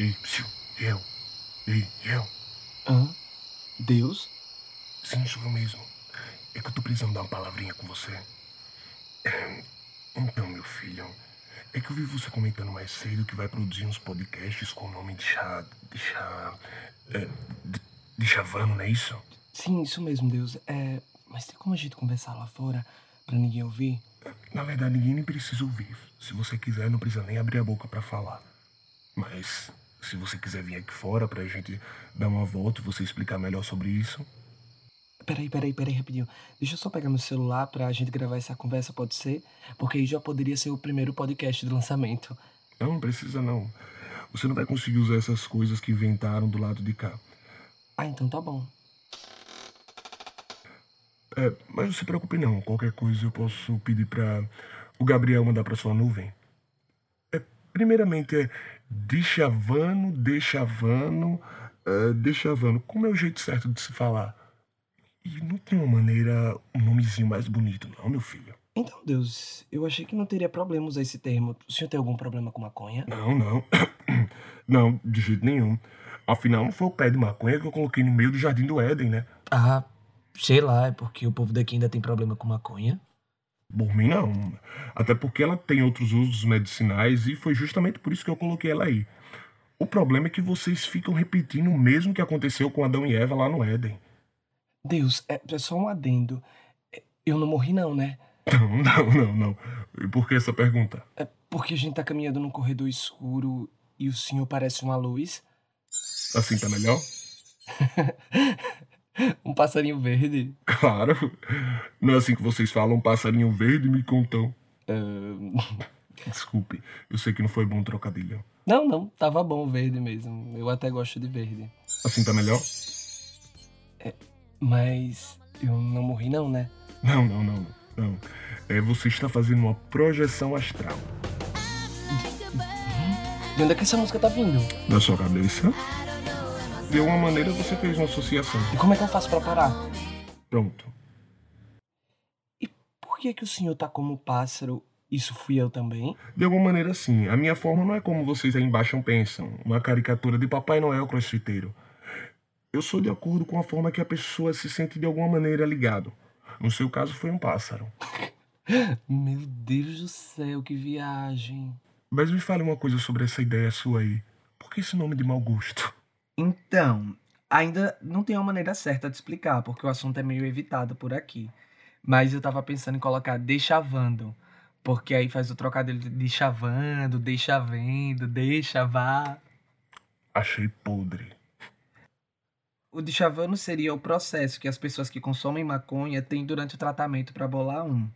Ei, psiu, eu. Ei, eu. Hã? Deus? Sim, sou eu mesmo. É que eu tô precisando dar uma palavrinha com você. É, Então, meu filho, é que eu vi você comentando mais cedo que vai produzir uns podcasts com o nome de chá. de chá. É, de, de chavano, não é isso? Sim, isso mesmo, Deus. É. Mas tem como a gente conversar lá fora pra ninguém ouvir? Na verdade, ninguém nem precisa ouvir. Se você quiser, não precisa nem abrir a boca pra falar. Mas, se você quiser vir aqui fora pra gente dar uma volta e você explicar melhor sobre isso. Peraí, peraí, peraí, rapidinho. Deixa eu só pegar meu celular pra gente gravar essa conversa, pode ser? Porque aí já poderia ser o primeiro podcast de lançamento. Não, não precisa não. Você não vai conseguir usar essas coisas que inventaram do lado de cá. Ah, então tá bom. É, mas não se preocupe não. Qualquer coisa eu posso pedir pra o Gabriel mandar pra sua nuvem. É, primeiramente é Dichavano, Dechavano, é, Dechavano. Como é o jeito certo de se falar? E não tem uma maneira, um nomezinho mais bonito não, meu filho. Então, Deus, eu achei que não teria problema usar esse termo. O senhor tem algum problema com maconha? Não, não. Não, de jeito nenhum. Afinal, não foi o pé de maconha que eu coloquei no meio do jardim do Éden, né? Ah, sei lá, é porque o povo daqui ainda tem problema com maconha. Por mim, não. Até porque ela tem outros usos medicinais e foi justamente por isso que eu coloquei ela aí. O problema é que vocês ficam repetindo o mesmo que aconteceu com Adão e Eva lá no Éden. Deus, é, é só um adendo. É, Eu não morri, não, né? Não, não, não, não. E por que essa pergunta? É porque a gente tá caminhando num corredor escuro e o senhor parece uma luz. Assim tá melhor? Um passarinho verde. Claro. Não é assim que vocês falam, um passarinho verde me contam. Ah, Desculpe, eu sei que não foi bom trocadilho. Não, não, tava bom verde mesmo. Eu até gosto de verde. Assim tá melhor? Mas eu não morri, não, né? Não, não, não, não. É, você está fazendo uma projeção astral. De onde é que essa música tá vindo? Na sua cabeça? De alguma maneira você fez uma associação. E como é que eu faço pra parar? Pronto. E por que que o senhor tá como pássaro? Isso fui eu também? De alguma maneira sim. A minha forma não é como vocês aí embaixo pensam. Uma caricatura de Papai Noel crossfiteiro. Eu sou de acordo com a forma que a pessoa se sente de alguma maneira ligado. No seu caso foi um pássaro. Meu Deus do céu, que viagem. Mas me fale uma coisa sobre essa ideia sua aí. Por que esse nome de mau gosto? Então, ainda não tem uma maneira certa de explicar, porque o assunto é meio evitado por aqui. Mas eu tava pensando em colocar deixavando, porque aí faz o trocadilho de deixavando, deixa vendo, deixa vá. Achei podre. O deixavando seria o processo que as pessoas que consomem maconha têm durante o tratamento para bolar um.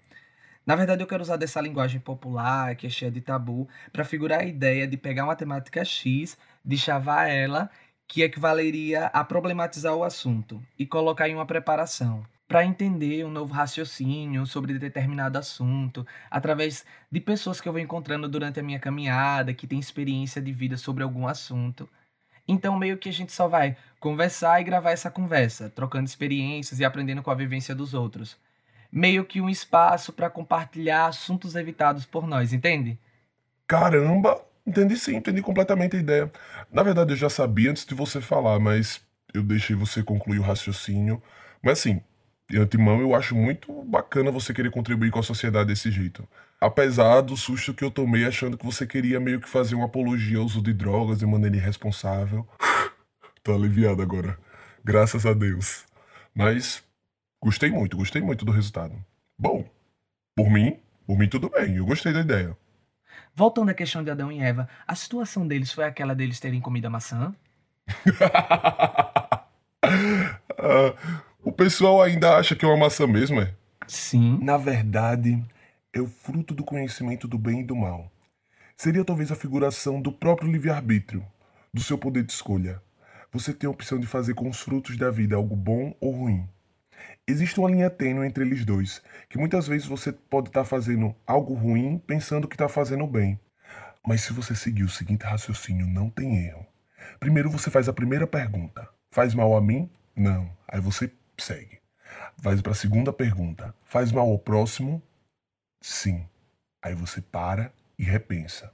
Na verdade, eu quero usar dessa linguagem popular, que é cheia de tabu, para figurar a ideia de pegar uma temática X, de chavar ela, que equivaleria a problematizar o assunto, e colocar em uma preparação, para entender um novo raciocínio sobre determinado assunto, através de pessoas que eu vou encontrando durante a minha caminhada, que têm experiência de vida sobre algum assunto. Então, meio que a gente só vai conversar e gravar essa conversa, trocando experiências e aprendendo com a vivência dos outros. Meio que um espaço para compartilhar assuntos evitados por nós, entende? Caramba! Entendi sim, entendi completamente a ideia. Na verdade, eu já sabia antes de você falar, mas eu deixei você concluir o raciocínio. Mas assim, de antemão, eu acho muito bacana você querer contribuir com a sociedade desse jeito. Apesar do susto que eu tomei achando que você queria meio que fazer uma apologia ao uso de drogas de maneira irresponsável. Tô aliviado agora. Graças a Deus. Mas gostei muito, gostei muito do resultado. Bom, por mim, por mim tudo bem, eu gostei da ideia. Voltando à questão de Adão e Eva, a situação deles foi aquela deles terem comido a maçã? Ah, o pessoal ainda acha que é uma maçã mesmo, é? Sim. Na verdade, é o fruto do conhecimento do bem e do mal. Seria talvez a figuração do próprio livre-arbítrio, do seu poder de escolha. Você tem a opção de fazer com os frutos da vida algo bom ou ruim. Existe uma linha tênue entre eles dois, que muitas vezes você pode estar fazendo algo ruim pensando que está fazendo bem. Mas se você seguir o seguinte raciocínio, não tem erro. Primeiro você faz a primeira pergunta: faz mal a mim? Não. Aí você segue. Vai para a segunda pergunta: faz mal ao próximo? Sim. Aí você para e repensa.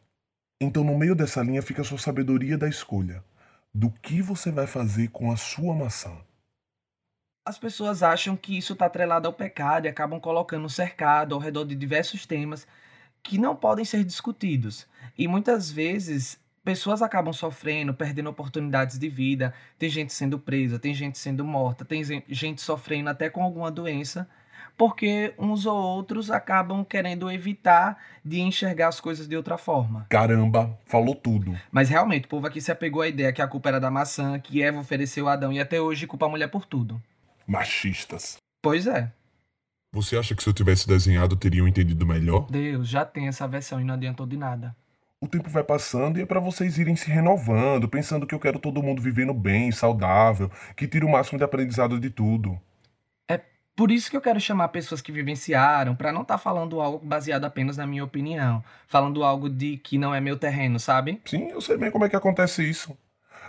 Então, no meio dessa linha fica a sua sabedoria da escolha. Do que você vai fazer com a sua maçã? As pessoas acham que isso está atrelado ao pecado e acabam colocando um cercado ao redor de diversos temas que não podem ser discutidos. E muitas vezes pessoas acabam sofrendo, perdendo oportunidades de vida. Tem gente sendo presa, tem gente sendo morta, tem gente sofrendo até com alguma doença, porque uns ou outros acabam querendo evitar de enxergar as coisas de outra forma. Caramba, falou tudo. Mas realmente, o povo aqui se apegou à ideia que a culpa era da maçã, que Eva ofereceu a Adão e até hoje culpa a mulher por tudo. Machistas. Pois é, Você acha que se eu tivesse desenhado teriam entendido melhor? Deus já tem essa versão e não adiantou de nada. O tempo vai passando e é pra vocês irem se renovando, pensando que eu quero todo mundo vivendo bem, saudável, que tire o máximo de aprendizado de tudo. É por isso que eu quero chamar pessoas que vivenciaram, pra não estar falando algo baseado apenas na minha opinião, falando algo de que não é meu terreno, sabe? Sim, eu sei bem como é que acontece isso.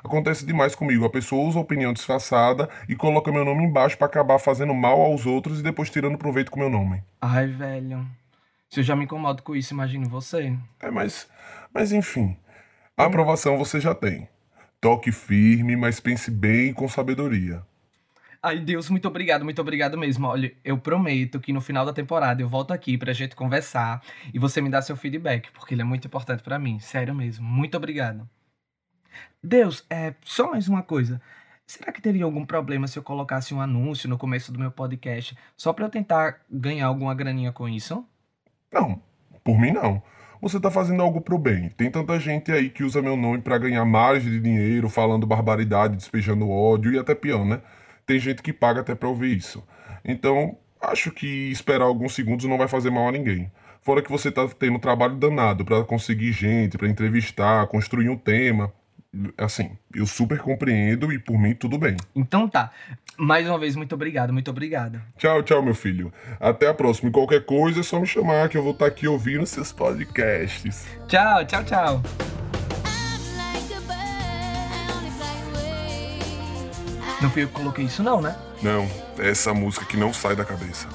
Acontece demais comigo. A pessoa usa a opinião disfarçada e coloca meu nome embaixo pra acabar fazendo mal aos outros e depois tirando proveito com meu nome. Ai, velho. Se eu já me incomodo com isso, imagine você. É, mas, mas enfim. A aprovação você já tem. Toque firme, mas pense bem e com sabedoria. Ai, Deus, muito obrigado, muito obrigado mesmo. Olha, eu prometo que no final da temporada eu volto aqui pra gente conversar e você me dá seu feedback, porque ele é muito importante pra mim. Sério mesmo. Muito obrigado. Deus, é só mais uma coisa. Será que teria algum problema se eu colocasse um anúncio no começo do meu podcast só pra eu tentar ganhar alguma graninha com isso? Não, por mim não. Você tá fazendo algo pro bem. Tem tanta gente aí que usa meu nome pra ganhar margem de dinheiro, falando barbaridade, despejando ódio e até pior, né? Tem gente que paga até pra ouvir isso. Então, acho que esperar alguns segundos não vai fazer mal a ninguém. Fora que você tá tendo trabalho danado pra conseguir gente, pra entrevistar, construir um tema. Assim, eu super compreendo e por mim tudo bem. Então tá. Mais uma vez, muito obrigado, muito obrigado. Tchau, tchau, meu filho. Até a próxima. E qualquer coisa é só me chamar que eu vou estar aqui ouvindo seus podcasts. Tchau, tchau, tchau. Não fui eu que coloquei isso não, né? Não, é essa música que não sai da cabeça.